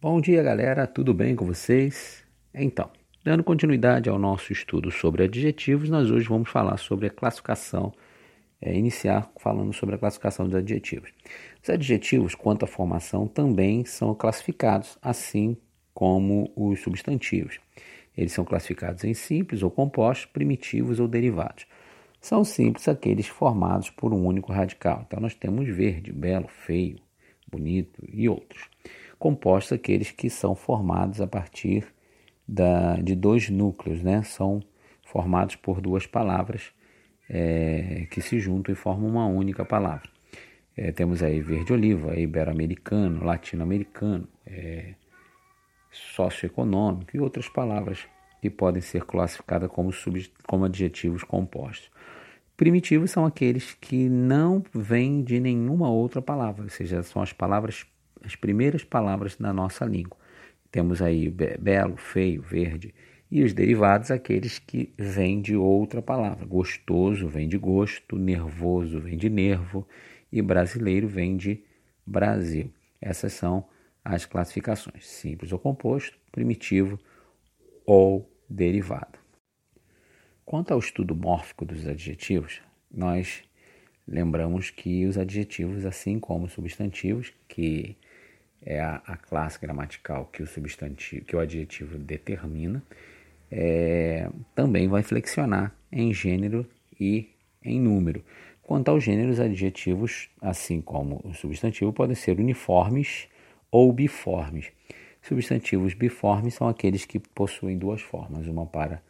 Bom dia, galera. Tudo bem com vocês? Então, dando continuidade ao nosso estudo sobre adjetivos, nós hoje vamos falar sobre a classificação, é, iniciar falando sobre a classificação dos adjetivos. Os adjetivos, quanto à formação, também são classificados, assim como os substantivos. Eles são classificados em simples ou compostos, primitivos ou derivados. São simples aqueles formados por um único radical. Então, nós temos verde, belo, feio, bonito e outros compostos aqueles que são formados a partir da, de dois núcleos, né? São formados por duas palavras é, que se juntam e formam uma única palavra. É, temos aí verde-oliva, ibero-americano, latino-americano, é, socioeconômico e outras palavras que podem ser classificadas como, sub, como adjetivos compostos. Primitivos são aqueles que não vêm de nenhuma outra palavra, ou seja, são as palavras as primeiras palavras da nossa língua. Temos aí belo, feio, verde e os derivados, aqueles que vêm de outra palavra. Gostoso vem de gosto, nervoso vem de nervo e brasileiro vem de Brasil. Essas são as classificações: simples ou composto, primitivo ou derivado. Quanto ao estudo mórfico dos adjetivos, nós lembramos que os adjetivos, assim como substantivos, que é a, a classe gramatical que o substantivo, que o adjetivo determina, é, também vai flexionar em gênero e em número. Quanto aos gêneros, adjetivos, assim como o substantivo, podem ser uniformes ou biformes. Substantivos biformes são aqueles que possuem duas formas, uma para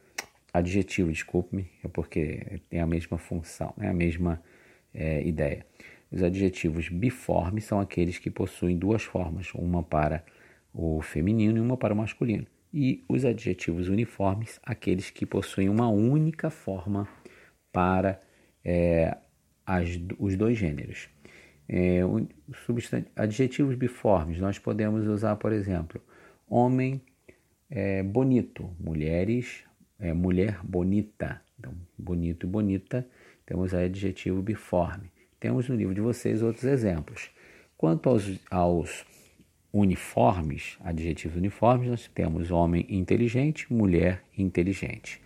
adjetivo, desculpe-me, é porque tem a mesma função, é a mesma é, ideia. Os adjetivos biformes são aqueles que possuem duas formas, uma para o feminino e uma para o masculino. E os adjetivos uniformes, aqueles que possuem uma única forma para é, as, os dois gêneros. É, adjetivos biformes, nós podemos usar, por exemplo, homem é, bonito, mulheres, é, mulher bonita. Então, bonito e bonita, temos adjetivo biforme. Temos no livro de vocês outros exemplos. Quanto aos, aos uniformes, adjetivos uniformes, nós temos homem inteligente, mulher inteligente.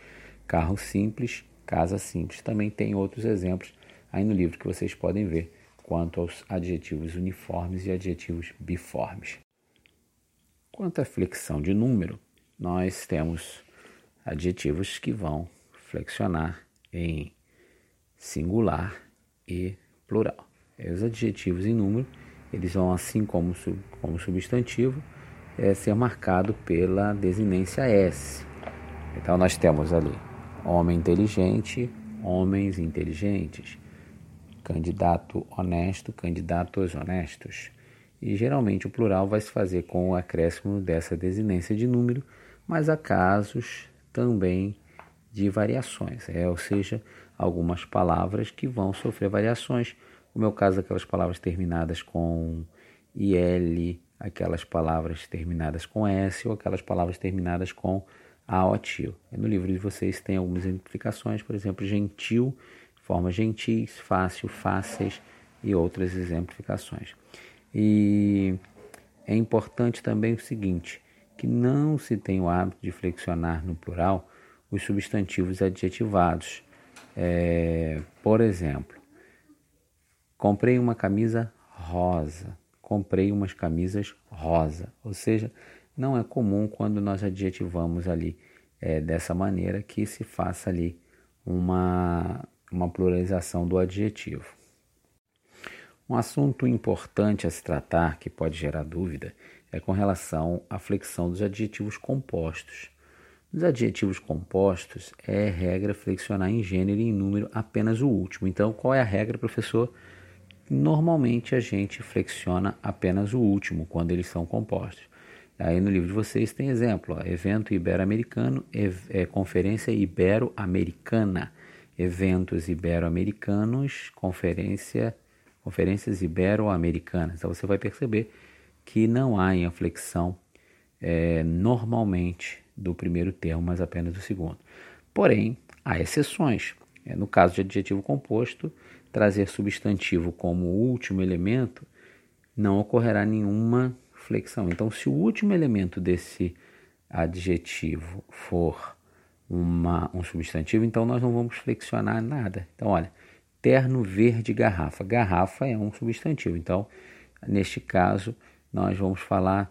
Carro simples, casa simples. Também tem outros exemplos aí no livro que vocês podem ver quanto aos adjetivos uniformes e adjetivos biformes. Quanto à flexão de número, nós temos adjetivos que vão flexionar em singular e plural. Os adjetivos em número, eles vão, assim como, como substantivo, é, ser marcado pela desinência S. Então, nós temos ali homem inteligente, homens inteligentes, candidato honesto, candidatos honestos. E geralmente o plural vai se fazer com o acréscimo dessa desinência de número, mas há casos também de variações, é, ou seja, algumas palavras que vão sofrer variações, como é o caso daquelas palavras terminadas com IL, aquelas palavras terminadas com S ou aquelas palavras terminadas com A ou tio. No livro de vocês tem algumas exemplificações, por exemplo, gentil, forma gentis, fácil, fáceis e outras exemplificações. E é importante também o seguinte, que não se tem o hábito de flexionar no plural os substantivos adjetivados. É, por exemplo, comprei uma camisa rosa, comprei umas camisas rosa. Ou seja, não é comum quando nós adjetivamos ali é, dessa maneira que se faça ali uma, uma pluralização do adjetivo. Um assunto importante a se tratar, que pode gerar dúvida, é com relação à flexão dos adjetivos compostos. Nos adjetivos compostos, é regra flexionar em gênero e em número apenas o último. Então, qual é a regra, professor? Normalmente a gente flexiona apenas o último quando eles são compostos. Aí no livro de vocês tem exemplo: ó, evento ibero-americano, é, conferência ibero-americana, eventos ibero-americanos, conferência, conferências ibero-americanas. Então você vai perceber que não há inflexão é, normalmente do primeiro termo, mas apenas do segundo. Porém, há exceções. É, no caso de adjetivo composto, trazer substantivo como último elemento, não ocorrerá nenhuma flexão. Então, se o último elemento desse adjetivo for uma, um substantivo, então nós não vamos flexionar nada. Então, olha, terno verde garrafa. Garrafa é um substantivo. Então, neste caso, nós vamos falar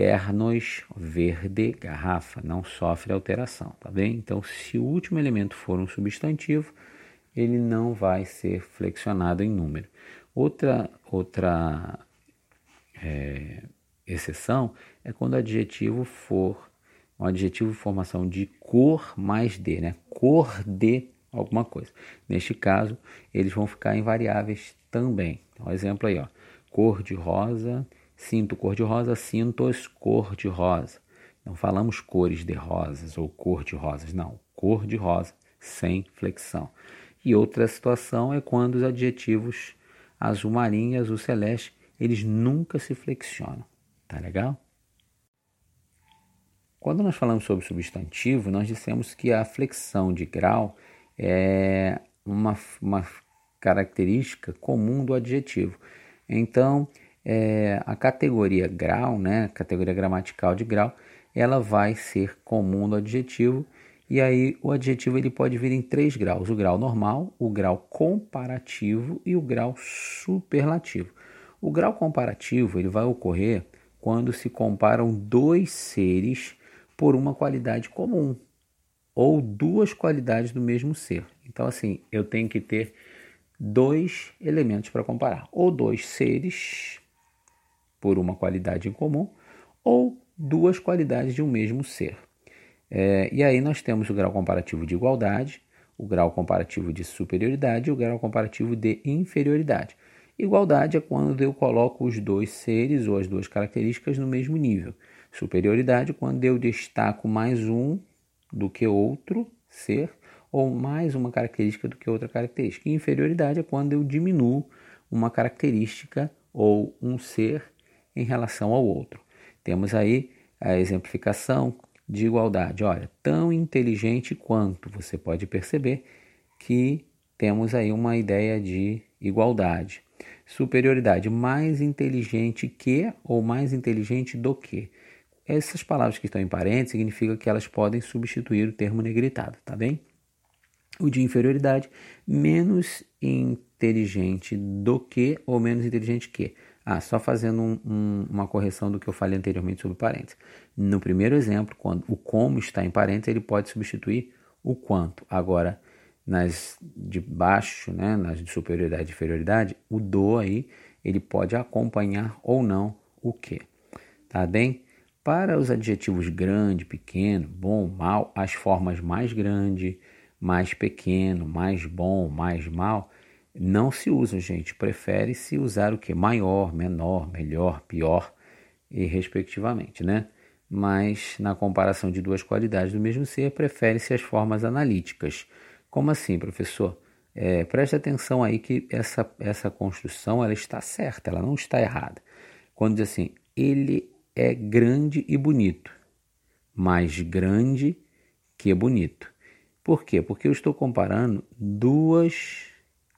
ternos verde garrafa. Não sofre alteração, tá bem? Então, se o último elemento for um substantivo, ele não vai ser flexionado em número. Outra, outra é, exceção é quando o adjetivo for um adjetivo de formação de cor mais de, né? Cor de alguma coisa. Neste caso, eles vão ficar invariáveis também. Então, exemplo aí, ó. Cor de rosa, cinto cor de rosa, cintos cor de rosa. Não falamos cores de rosas ou cor de rosas, não. Cor de rosa, sem flexão. E outra situação é quando os adjetivos azul marinho e azul celeste, eles nunca se flexionam. Tá legal? Quando nós falamos sobre substantivo, nós dissemos que a flexão de grau é uma, uma característica comum do adjetivo. Então, é, a categoria grau, né, categoria gramatical de grau, ela vai ser comum do adjetivo e aí o adjetivo ele pode vir em três graus: o grau normal, o grau comparativo e o grau superlativo. O grau comparativo ele vai ocorrer quando se comparam dois seres por uma qualidade comum ou duas qualidades do mesmo ser. Então, assim, eu tenho que ter dois elementos para comparar: ou dois seres por uma qualidade em comum, ou duas qualidades de um mesmo ser. É, e aí nós temos o grau comparativo de igualdade, o grau comparativo de superioridade e o grau comparativo de inferioridade. Igualdade é quando eu coloco os dois seres ou as duas características no mesmo nível. Superioridade quando eu destaco mais um do que outro ser ou mais uma característica do que outra característica. Inferioridade é quando eu diminuo uma característica ou um ser em relação ao outro. Temos aí a exemplificação de igualdade. Olha, tão inteligente quanto, você pode perceber que temos aí uma ideia de igualdade. Superioridade, mais inteligente que ou mais inteligente do que. Essas palavras que estão em parênteses significam que elas podem substituir o termo negritado, tá bem? O de inferioridade, menos inteligente do que ou menos inteligente que. Ah, só fazendo um, um, uma correção do que eu falei anteriormente sobre parênteses. No primeiro exemplo, quando o como está em parênteses, ele pode substituir o quanto. Agora, nas de baixo, né, nas de superioridade e inferioridade, o do aí, ele pode acompanhar ou não o que. Tá bem? Para os adjetivos grande, pequeno, bom, mal, as formas mais grande, mais pequeno, mais bom, mais mal, não se usam, gente. Prefere-se usar o que? Maior, menor, melhor, pior e respectivamente, né? Mas na comparação de duas qualidades do mesmo ser, prefere-se as formas analíticas. Como assim, professor? É, preste atenção aí que essa, essa construção ela está certa, ela não está errada. Quando diz assim, ele é grande e bonito, mais grande que bonito. Por quê? Porque eu estou comparando duas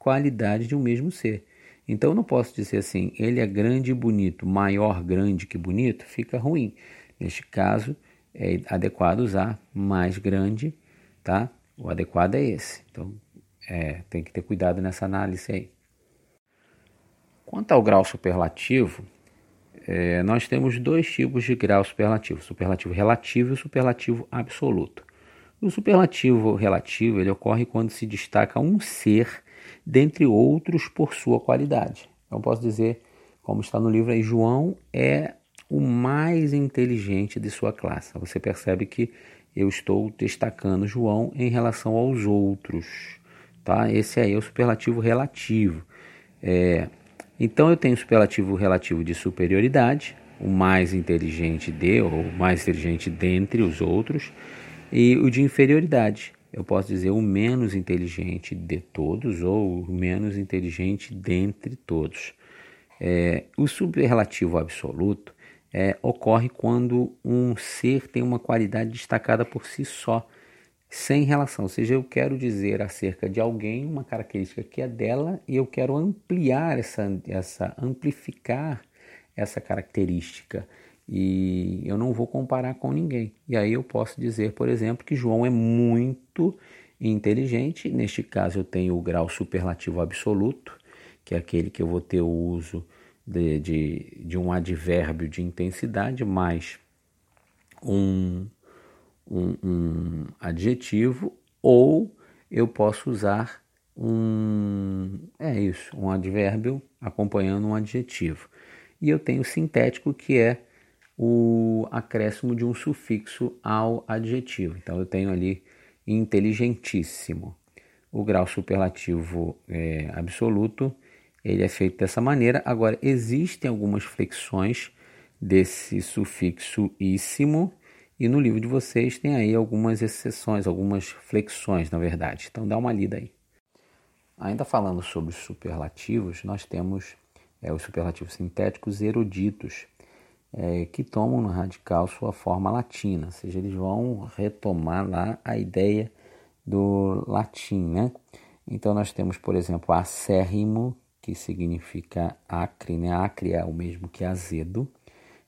qualidades de um mesmo ser. Então eu não posso dizer assim, ele é grande e bonito, maior grande que bonito, fica ruim. Neste caso, é adequado usar mais grande, tá? O adequado é esse. Então, é, tem que ter cuidado nessa análise aí. Quanto ao grau superlativo, é, nós temos dois tipos de grau superlativo: superlativo relativo e superlativo absoluto. O superlativo relativo ele ocorre quando se destaca um ser dentre outros por sua qualidade. Então posso dizer, como está no livro aí, João é o mais inteligente de sua classe. Você percebe que eu estou destacando João em relação aos outros, tá? Esse aí é o superlativo relativo. É, então eu tenho superlativo relativo de superioridade, o mais inteligente de ou o mais inteligente dentre os outros, e o de inferioridade. Eu posso dizer o menos inteligente de todos ou o menos inteligente dentre todos. É, o superlativo absoluto é, ocorre quando um ser tem uma qualidade destacada por si só, sem relação. Ou seja, eu quero dizer acerca de alguém uma característica que é dela e eu quero ampliar essa, essa amplificar essa característica e eu não vou comparar com ninguém. E aí eu posso dizer, por exemplo, que João é muito inteligente. Neste caso, eu tenho o grau superlativo absoluto, que é aquele que eu vou ter o uso de, de, de um advérbio de intensidade mais um, um, um adjetivo, ou eu posso usar um. É isso, um advérbio acompanhando um adjetivo. E eu tenho o sintético, que é o acréscimo de um sufixo ao adjetivo. Então eu tenho ali inteligentíssimo. O grau superlativo é, absoluto ele é feito dessa maneira. Agora existem algumas flexões desse sufixo íssimo e no livro de vocês tem aí algumas exceções, algumas flexões, na verdade. Então dá uma lida aí. Ainda falando sobre os superlativos, nós temos é, os superlativos sintéticos eruditos, é, que tomam no radical sua forma latina, ou seja, eles vão retomar lá a ideia do latim, né? Então nós temos, por exemplo, acérrimo, que significa acre, né? Acre é o mesmo que azedo.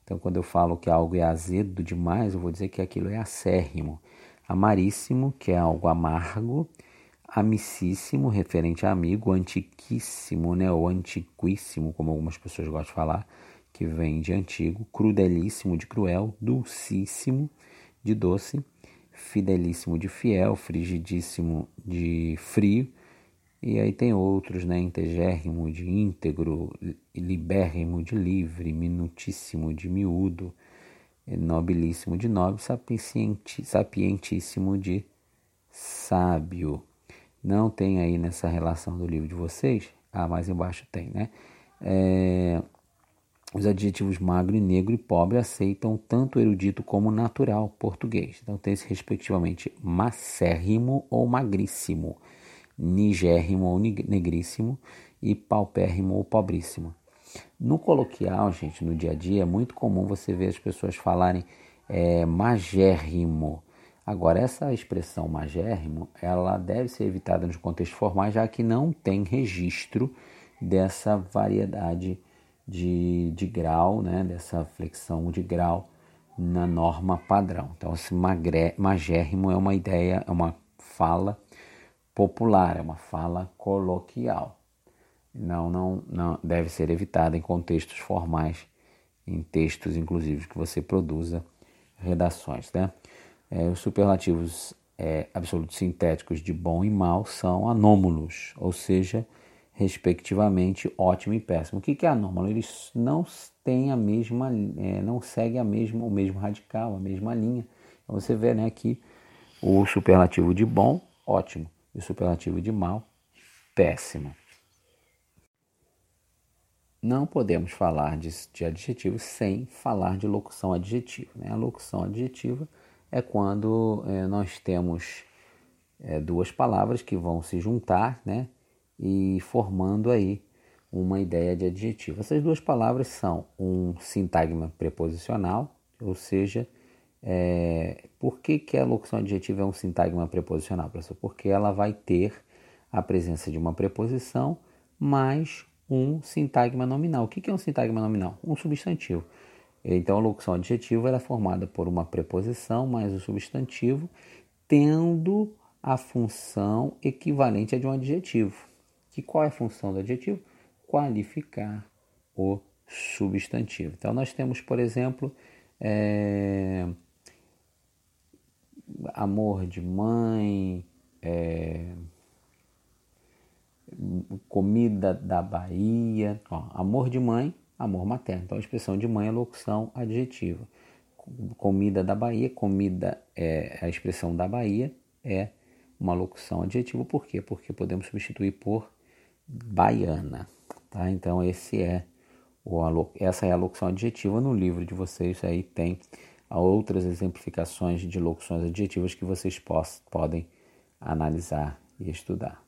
Então quando eu falo que algo é azedo demais, eu vou dizer que aquilo é acérrimo. Amaríssimo, que é algo amargo. Amicíssimo, referente a amigo. Antiquíssimo, né? Ou antiquíssimo, como algumas pessoas gostam de falar que vem de antigo, crudelíssimo de cruel, dulcíssimo de doce, fidelíssimo de fiel, frigidíssimo de frio, e aí tem outros, né? Integérrimo de íntegro, libérrimo de livre, minutíssimo de miúdo, nobilíssimo de nobre, sapientíssimo de sábio. Não tem aí nessa relação do livro de vocês? Ah, mais embaixo tem, né? É, os adjetivos magro e negro e pobre aceitam tanto erudito como natural português. Então tem-se respectivamente macérrimo ou magríssimo, nigérrimo ou negríssimo e paupérrimo ou pobríssimo. No coloquial, gente, no dia a dia, é muito comum você ver as pessoas falarem é, magérrimo. Agora, essa expressão magérrimo, ela deve ser evitada nos contextos formais, já que não tem registro dessa variedade de, de grau, né, dessa flexão de grau na norma padrão. Então, esse magre, magérrimo é uma ideia, é uma fala popular, é uma fala coloquial. Não, não, não deve ser evitada em contextos formais, em textos, inclusive, que você produza redações. Né? É, os superlativos é, absolutos sintéticos de bom e mal são anômalos, ou seja, respectivamente ótimo e péssimo. O que é anômalo? Eles não têm a mesma, é, não seguem a mesma, o mesmo radical, a mesma linha. Então você vê né, aqui o superlativo de bom, ótimo, e o superlativo de mal, péssimo. Não podemos falar de, de adjetivo sem falar de locução adjetiva. Né? A locução adjetiva é quando é, nós temos é, duas palavras que vão se juntar, né? E formando aí uma ideia de adjetivo. Essas duas palavras são um sintagma preposicional, ou seja, é, por que, que a locução adjetiva é um sintagma preposicional, professor? Porque ela vai ter a presença de uma preposição mais um sintagma nominal. O que, que é um sintagma nominal? Um substantivo. Então, a locução adjetiva é formada por uma preposição mais um substantivo, tendo a função equivalente a de um adjetivo que qual é a função do adjetivo? Qualificar o substantivo. Então, nós temos, por exemplo, é, amor de mãe, é, comida da Bahia, ó, amor de mãe, amor materno. Então, a expressão de mãe é locução adjetiva. Comida da Bahia, comida é a expressão da Bahia, é uma locução adjetiva. Por quê? Porque podemos substituir por baiana. Tá? Então esse é o, essa é a locução adjetiva no livro de vocês. Aí tem outras exemplificações de locuções adjetivas que vocês poss, podem analisar e estudar.